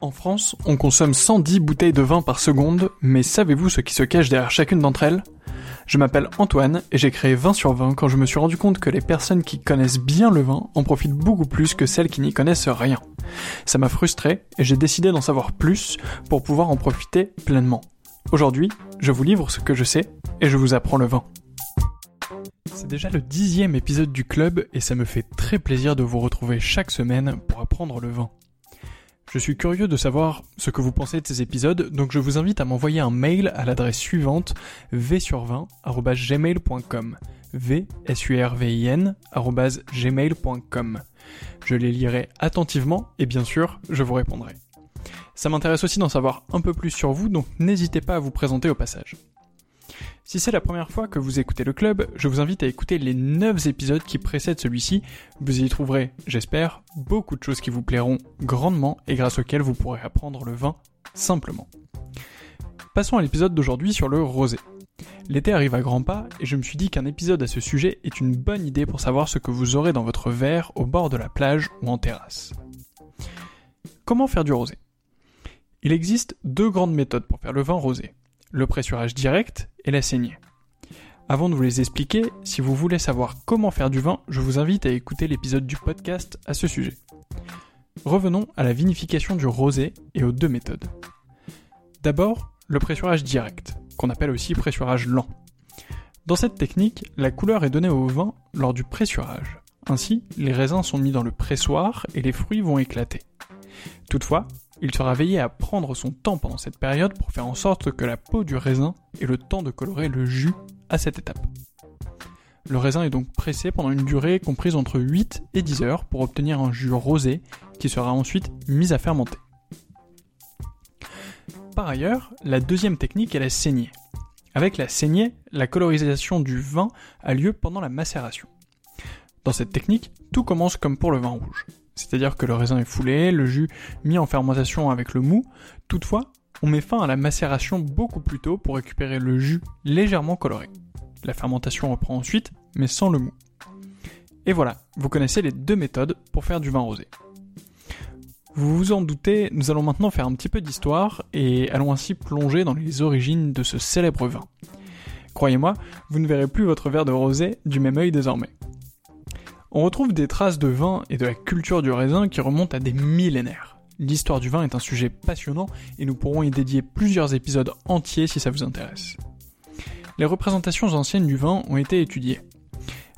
En France, on consomme 110 bouteilles de vin par seconde, mais savez-vous ce qui se cache derrière chacune d'entre elles? Je m'appelle Antoine et j'ai créé 20 sur 20 quand je me suis rendu compte que les personnes qui connaissent bien le vin en profitent beaucoup plus que celles qui n'y connaissent rien. Ça m'a frustré et j'ai décidé d'en savoir plus pour pouvoir en profiter pleinement. Aujourd'hui, je vous livre ce que je sais et je vous apprends le vin. C'est déjà le dixième épisode du club et ça me fait très plaisir de vous retrouver chaque semaine pour apprendre le vin. Je suis curieux de savoir ce que vous pensez de ces épisodes, donc je vous invite à m'envoyer un mail à l'adresse suivante v20@gmail.com v s u r v i. Je les lirai attentivement et bien sûr, je vous répondrai. Ça m'intéresse aussi d'en savoir un peu plus sur vous, donc n'hésitez pas à vous présenter au passage. Si c'est la première fois que vous écoutez le club, je vous invite à écouter les 9 épisodes qui précèdent celui-ci. Vous y trouverez, j'espère, beaucoup de choses qui vous plairont grandement et grâce auxquelles vous pourrez apprendre le vin simplement. Passons à l'épisode d'aujourd'hui sur le rosé. L'été arrive à grands pas et je me suis dit qu'un épisode à ce sujet est une bonne idée pour savoir ce que vous aurez dans votre verre au bord de la plage ou en terrasse. Comment faire du rosé? Il existe deux grandes méthodes pour faire le vin rosé le pressurage direct et la saignée. Avant de vous les expliquer, si vous voulez savoir comment faire du vin, je vous invite à écouter l'épisode du podcast à ce sujet. Revenons à la vinification du rosé et aux deux méthodes. D'abord, le pressurage direct, qu'on appelle aussi pressurage lent. Dans cette technique, la couleur est donnée au vin lors du pressurage. Ainsi, les raisins sont mis dans le pressoir et les fruits vont éclater. Toutefois, il sera veillé à prendre son temps pendant cette période pour faire en sorte que la peau du raisin ait le temps de colorer le jus à cette étape. Le raisin est donc pressé pendant une durée comprise entre 8 et 10 heures pour obtenir un jus rosé qui sera ensuite mis à fermenter. Par ailleurs, la deuxième technique est la saignée. Avec la saignée, la colorisation du vin a lieu pendant la macération. Dans cette technique, tout commence comme pour le vin rouge. C'est-à-dire que le raisin est foulé, le jus mis en fermentation avec le mou. Toutefois, on met fin à la macération beaucoup plus tôt pour récupérer le jus légèrement coloré. La fermentation reprend ensuite, mais sans le mou. Et voilà, vous connaissez les deux méthodes pour faire du vin rosé. Vous vous en doutez, nous allons maintenant faire un petit peu d'histoire et allons ainsi plonger dans les origines de ce célèbre vin. Croyez-moi, vous ne verrez plus votre verre de rosé du même œil désormais. On retrouve des traces de vin et de la culture du raisin qui remontent à des millénaires. L'histoire du vin est un sujet passionnant et nous pourrons y dédier plusieurs épisodes entiers si ça vous intéresse. Les représentations anciennes du vin ont été étudiées.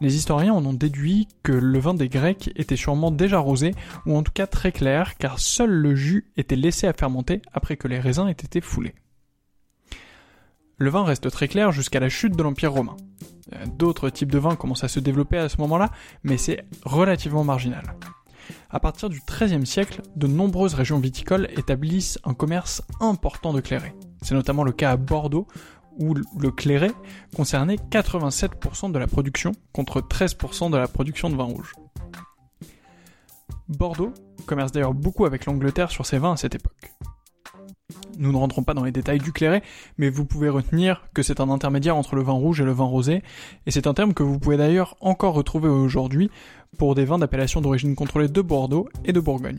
Les historiens en ont déduit que le vin des Grecs était sûrement déjà rosé, ou en tout cas très clair, car seul le jus était laissé à fermenter après que les raisins aient été foulés. Le vin reste très clair jusqu'à la chute de l'Empire romain. Euh, d'autres types de vins commencent à se développer à ce moment-là, mais c'est relativement marginal. À partir du XIIIe siècle, de nombreuses régions viticoles établissent un commerce important de clairé. C'est notamment le cas à Bordeaux, où le clairet concernait 87% de la production contre 13% de la production de vin rouge. Bordeaux commerce d'ailleurs beaucoup avec l'Angleterre sur ses vins à cette époque. Nous ne rentrons pas dans les détails du clairet, mais vous pouvez retenir que c'est un intermédiaire entre le vin rouge et le vin rosé, et c'est un terme que vous pouvez d'ailleurs encore retrouver aujourd'hui pour des vins d'appellation d'origine contrôlée de Bordeaux et de Bourgogne.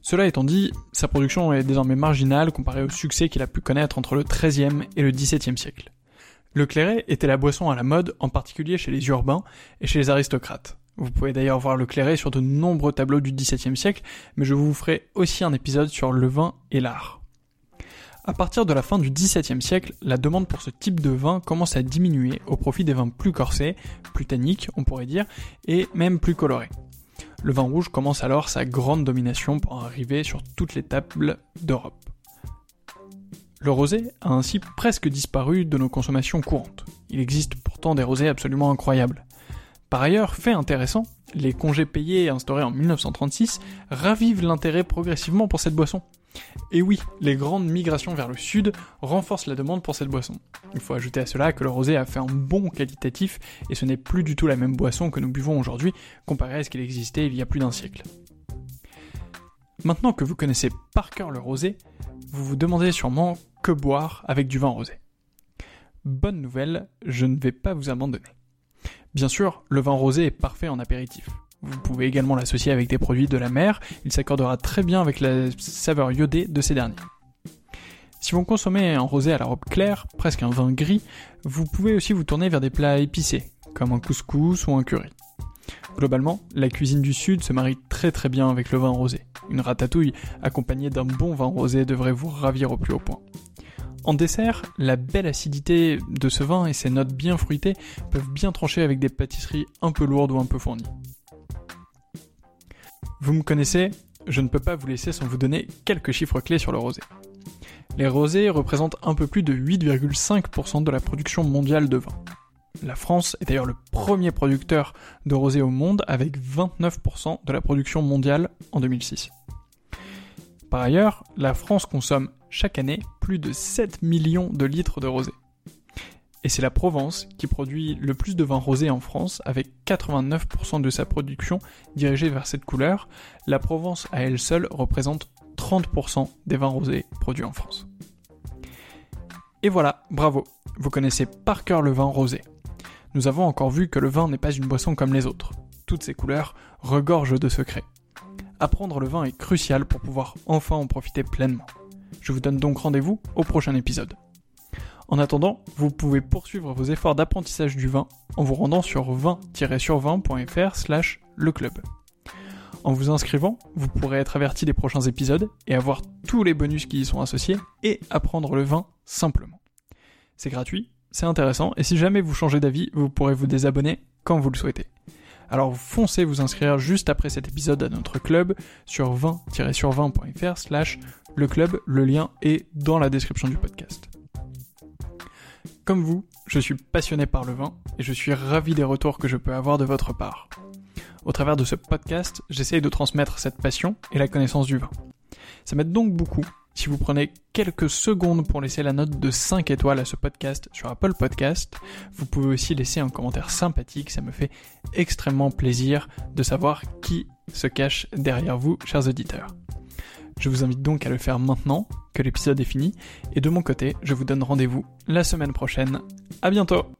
Cela étant dit, sa production est désormais marginale comparée au succès qu'il a pu connaître entre le XIIIe et le XVIIe siècle. Le clairet était la boisson à la mode, en particulier chez les urbains et chez les aristocrates. Vous pouvez d'ailleurs voir le clairet sur de nombreux tableaux du XVIIe siècle, mais je vous ferai aussi un épisode sur le vin et l'art. À partir de la fin du XVIIe siècle, la demande pour ce type de vin commence à diminuer au profit des vins plus corsés, plus tanniques, on pourrait dire, et même plus colorés. Le vin rouge commence alors sa grande domination pour arriver sur toutes les tables d'Europe. Le rosé a ainsi presque disparu de nos consommations courantes. Il existe pourtant des rosés absolument incroyables. Par ailleurs, fait intéressant, les congés payés instaurés en 1936 ravivent l'intérêt progressivement pour cette boisson. Et oui, les grandes migrations vers le sud renforcent la demande pour cette boisson. Il faut ajouter à cela que le rosé a fait un bon qualitatif et ce n'est plus du tout la même boisson que nous buvons aujourd'hui comparé à ce qu'il existait il y a plus d'un siècle. Maintenant que vous connaissez par cœur le rosé, vous vous demandez sûrement que boire avec du vin rosé. Bonne nouvelle, je ne vais pas vous abandonner. Bien sûr, le vin rosé est parfait en apéritif. Vous pouvez également l'associer avec des produits de la mer, il s'accordera très bien avec la saveur iodée de ces derniers. Si vous consommez un rosé à la robe claire, presque un vin gris, vous pouvez aussi vous tourner vers des plats épicés, comme un couscous ou un curry. Globalement, la cuisine du sud se marie très très bien avec le vin rosé. Une ratatouille accompagnée d'un bon vin rosé devrait vous ravir au plus haut point. En dessert, la belle acidité de ce vin et ses notes bien fruitées peuvent bien trancher avec des pâtisseries un peu lourdes ou un peu fournies. Vous me connaissez, je ne peux pas vous laisser sans vous donner quelques chiffres clés sur le rosé. Les rosés représentent un peu plus de 8,5% de la production mondiale de vin. La France est d'ailleurs le premier producteur de rosé au monde avec 29% de la production mondiale en 2006. Par ailleurs, la France consomme chaque année plus de 7 millions de litres de rosé. Et c'est la Provence qui produit le plus de vin rosé en France, avec 89% de sa production dirigée vers cette couleur. La Provence à elle seule représente 30% des vins rosés produits en France. Et voilà, bravo, vous connaissez par cœur le vin rosé. Nous avons encore vu que le vin n'est pas une boisson comme les autres. Toutes ces couleurs regorgent de secrets. Apprendre le vin est crucial pour pouvoir enfin en profiter pleinement. Je vous donne donc rendez-vous au prochain épisode. En attendant, vous pouvez poursuivre vos efforts d'apprentissage du vin en vous rendant sur 20-sur20.fr slash le club. En vous inscrivant, vous pourrez être averti des prochains épisodes et avoir tous les bonus qui y sont associés et apprendre le vin simplement. C'est gratuit, c'est intéressant et si jamais vous changez d'avis, vous pourrez vous désabonner quand vous le souhaitez. Alors foncez vous inscrire juste après cet épisode à notre club sur 20-sur20.fr slash le club, le lien est dans la description du podcast. Comme vous, je suis passionné par le vin et je suis ravi des retours que je peux avoir de votre part. Au travers de ce podcast, j'essaye de transmettre cette passion et la connaissance du vin. Ça m'aide donc beaucoup si vous prenez quelques secondes pour laisser la note de 5 étoiles à ce podcast sur Apple Podcast. Vous pouvez aussi laisser un commentaire sympathique, ça me fait extrêmement plaisir de savoir qui se cache derrière vous, chers auditeurs. Je vous invite donc à le faire maintenant que l'épisode est fini, et de mon côté, je vous donne rendez-vous la semaine prochaine. À bientôt!